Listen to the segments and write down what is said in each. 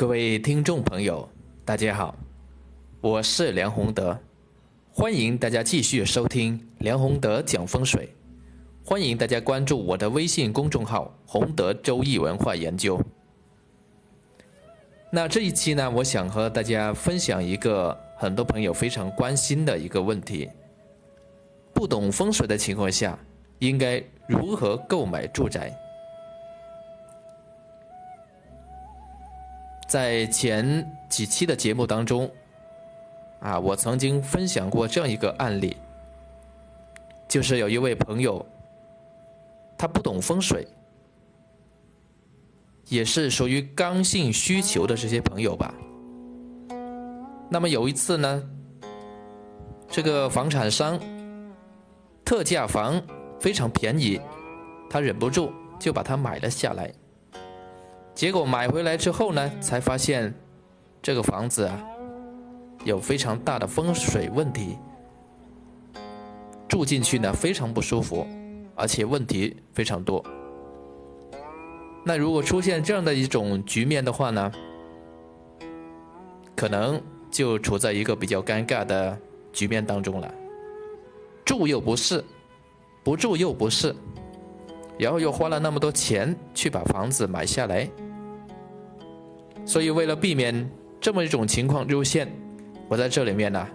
各位听众朋友，大家好，我是梁宏德，欢迎大家继续收听梁宏德讲风水，欢迎大家关注我的微信公众号“宏德周易文化研究”。那这一期呢，我想和大家分享一个很多朋友非常关心的一个问题：不懂风水的情况下，应该如何购买住宅？在前几期的节目当中，啊，我曾经分享过这样一个案例，就是有一位朋友，他不懂风水，也是属于刚性需求的这些朋友吧。那么有一次呢，这个房产商特价房非常便宜，他忍不住就把它买了下来。结果买回来之后呢，才发现这个房子啊有非常大的风水问题，住进去呢非常不舒服，而且问题非常多。那如果出现这样的一种局面的话呢，可能就处在一个比较尴尬的局面当中了，住又不是，不住又不是，然后又花了那么多钱去把房子买下来。所以，为了避免这么一种情况出现，我在这里面呢，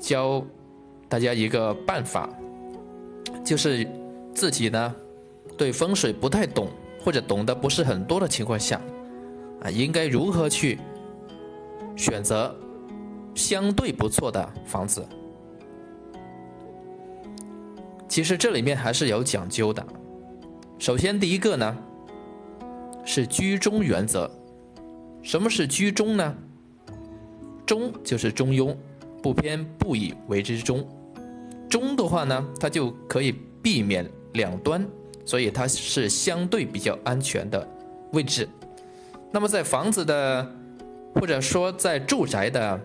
教大家一个办法，就是自己呢对风水不太懂或者懂得不是很多的情况下，啊，应该如何去选择相对不错的房子。其实这里面还是有讲究的。首先，第一个呢是居中原则。什么是居中呢？中就是中庸，不偏不倚为之中。中的话呢，它就可以避免两端，所以它是相对比较安全的位置。那么在房子的，或者说在住宅的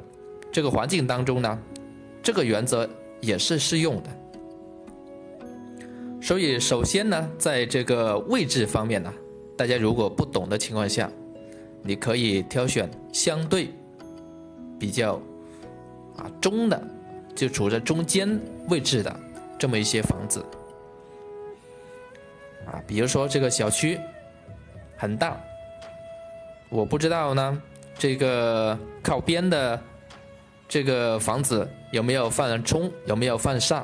这个环境当中呢，这个原则也是适用的。所以首先呢，在这个位置方面呢，大家如果不懂的情况下，你可以挑选相对比较啊中的，就处在中间位置的这么一些房子啊，比如说这个小区很大，我不知道呢，这个靠边的这个房子有没有犯冲，有没有犯煞，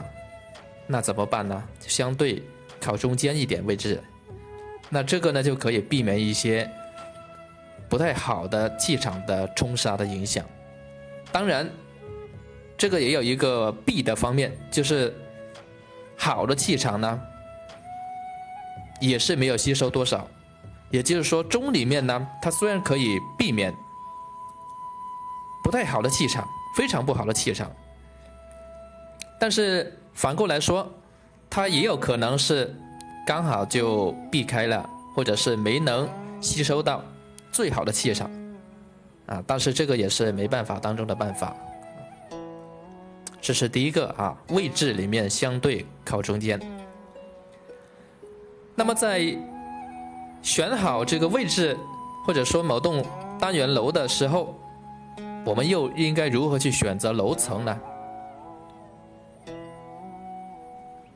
那怎么办呢？相对靠中间一点位置，那这个呢就可以避免一些。不太好的气场的冲杀的影响，当然，这个也有一个弊的方面，就是好的气场呢，也是没有吸收多少。也就是说，中里面呢，它虽然可以避免不太好的气场，非常不好的气场，但是反过来说，它也有可能是刚好就避开了，或者是没能吸收到。最好的气场，啊，但是这个也是没办法当中的办法。这是第一个啊，位置里面相对靠中间。那么在选好这个位置，或者说某栋单元楼的时候，我们又应该如何去选择楼层呢？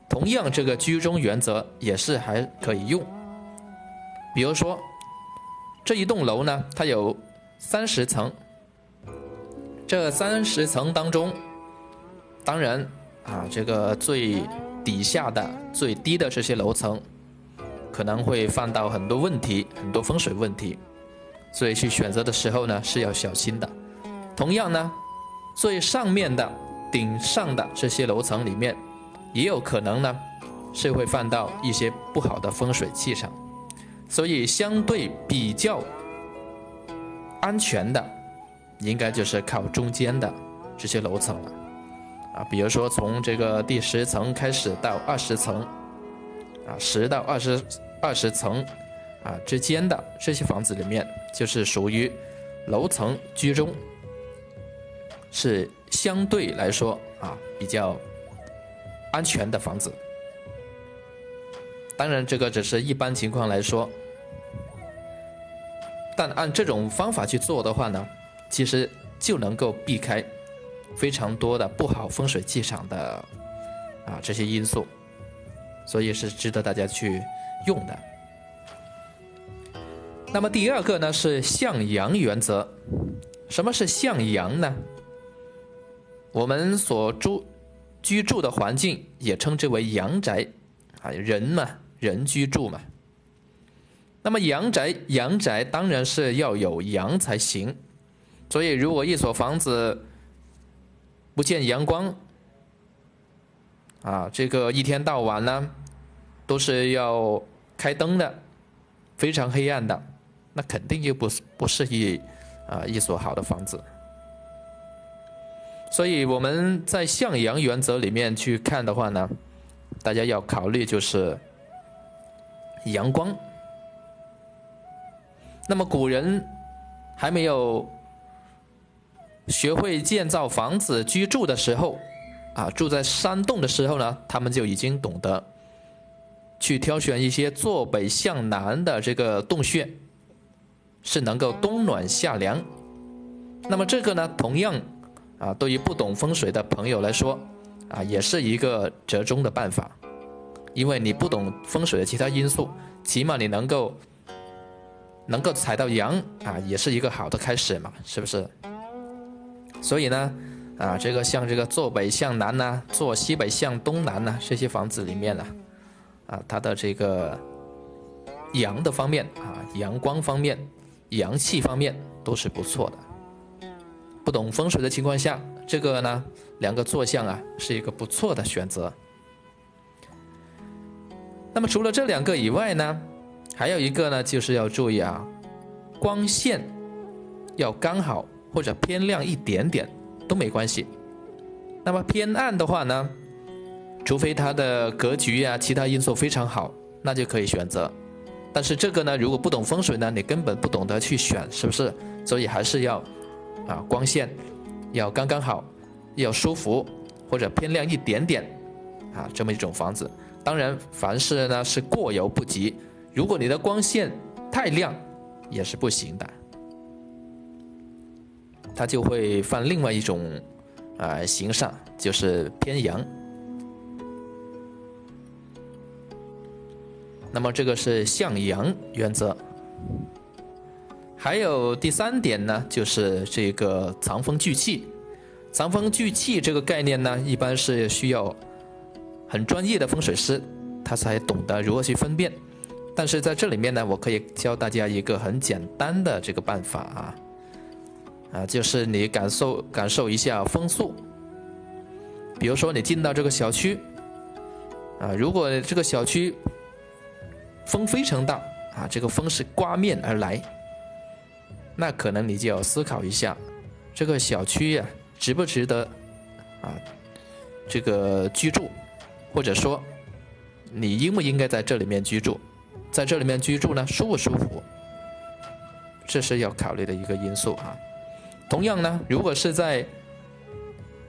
同样，这个居中原则也是还可以用。比如说。这一栋楼呢，它有三十层。这三十层当中，当然啊，这个最底下的、最低的这些楼层，可能会犯到很多问题，很多风水问题，所以去选择的时候呢是要小心的。同样呢，最上面的、顶上的这些楼层里面，也有可能呢是会犯到一些不好的风水气场。所以，相对比较安全的，应该就是靠中间的这些楼层了，啊，比如说从这个第十层开始到二十层，啊，十到二十二十层，啊之间的这些房子里面，就是属于楼层居中，是相对来说啊比较安全的房子。当然，这个只是一般情况来说。但按这种方法去做的话呢，其实就能够避开非常多的不好风水气场的啊这些因素，所以是值得大家去用的。那么第二个呢是向阳原则，什么是向阳呢？我们所住居住的环境也称之为阳宅，啊，人嘛，人居住嘛。那么阳宅，阳宅当然是要有阳才行。所以，如果一所房子不见阳光，啊，这个一天到晚呢都是要开灯的，非常黑暗的。那肯定就不不适宜啊一所好的房子，所以我们在向阳原则里面去看的话呢，大家要考虑就是阳光。那么古人还没有学会建造房子居住的时候，啊住在山洞的时候呢，他们就已经懂得去挑选一些坐北向南的这个洞穴。是能够冬暖夏凉，那么这个呢，同样啊，对于不懂风水的朋友来说，啊，也是一个折中的办法，因为你不懂风水的其他因素，起码你能够能够踩到阳啊，也是一个好的开始嘛，是不是？所以呢，啊，这个像这个坐北向南呐，坐西北向东南呐，这些房子里面呢，啊，它的这个阳的方面啊，阳光方面。阳气方面都是不错的。不懂风水的情况下，这个呢，两个坐向啊，是一个不错的选择。那么除了这两个以外呢，还有一个呢，就是要注意啊，光线要刚好或者偏亮一点点都没关系。那么偏暗的话呢，除非它的格局啊，其他因素非常好，那就可以选择。但是这个呢，如果不懂风水呢，你根本不懂得去选，是不是？所以还是要，啊，光线要刚刚好，要舒服或者偏亮一点点，啊，这么一种房子。当然，凡事呢是过犹不及。如果你的光线太亮，也是不行的，它就会犯另外一种啊形煞，就是偏阳。那么这个是向阳原则，还有第三点呢，就是这个藏风聚气。藏风聚气这个概念呢，一般是需要很专业的风水师，他才懂得如何去分辨。但是在这里面呢，我可以教大家一个很简单的这个办法啊，啊，就是你感受感受一下风速。比如说你进到这个小区，啊，如果这个小区。风非常大啊，这个风是刮面而来，那可能你就要思考一下，这个小区呀值不值得啊这个居住，或者说你应不应该在这里面居住，在这里面居住呢舒不舒服，这是要考虑的一个因素啊。同样呢，如果是在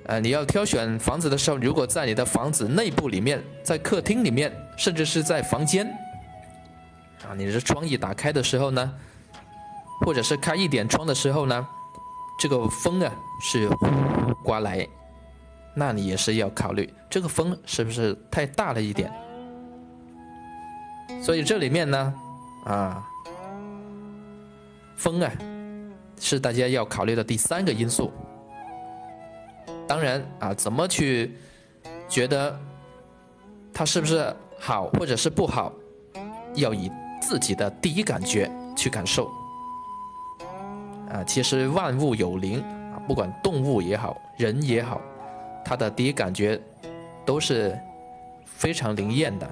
呃你要挑选房子的时候，如果在你的房子内部里面，在客厅里面，甚至是在房间。啊，你的窗一打开的时候呢，或者是开一点窗的时候呢，这个风啊是呼刮来，那你也是要考虑这个风是不是太大了一点。所以这里面呢，啊，风啊是大家要考虑的第三个因素。当然啊，怎么去觉得它是不是好或者是不好，要以。自己的第一感觉去感受，啊，其实万物有灵啊，不管动物也好，人也好，他的第一感觉都是非常灵验的。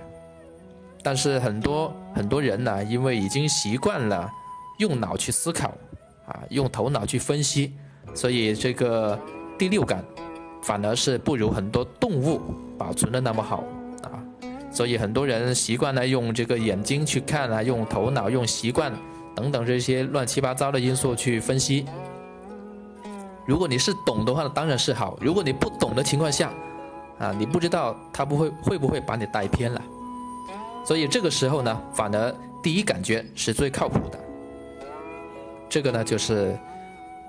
但是很多很多人呢，因为已经习惯了用脑去思考，啊，用头脑去分析，所以这个第六感反而是不如很多动物保存的那么好。啊所以很多人习惯了用这个眼睛去看啊，用头脑、用习惯等等这些乱七八糟的因素去分析。如果你是懂的话，当然是好；如果你不懂的情况下，啊，你不知道他不会会不会把你带偏了。所以这个时候呢，反而第一感觉是最靠谱的。这个呢就是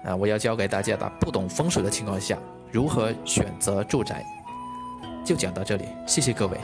啊，我要教给大家的，不懂风水的情况下如何选择住宅，就讲到这里，谢谢各位。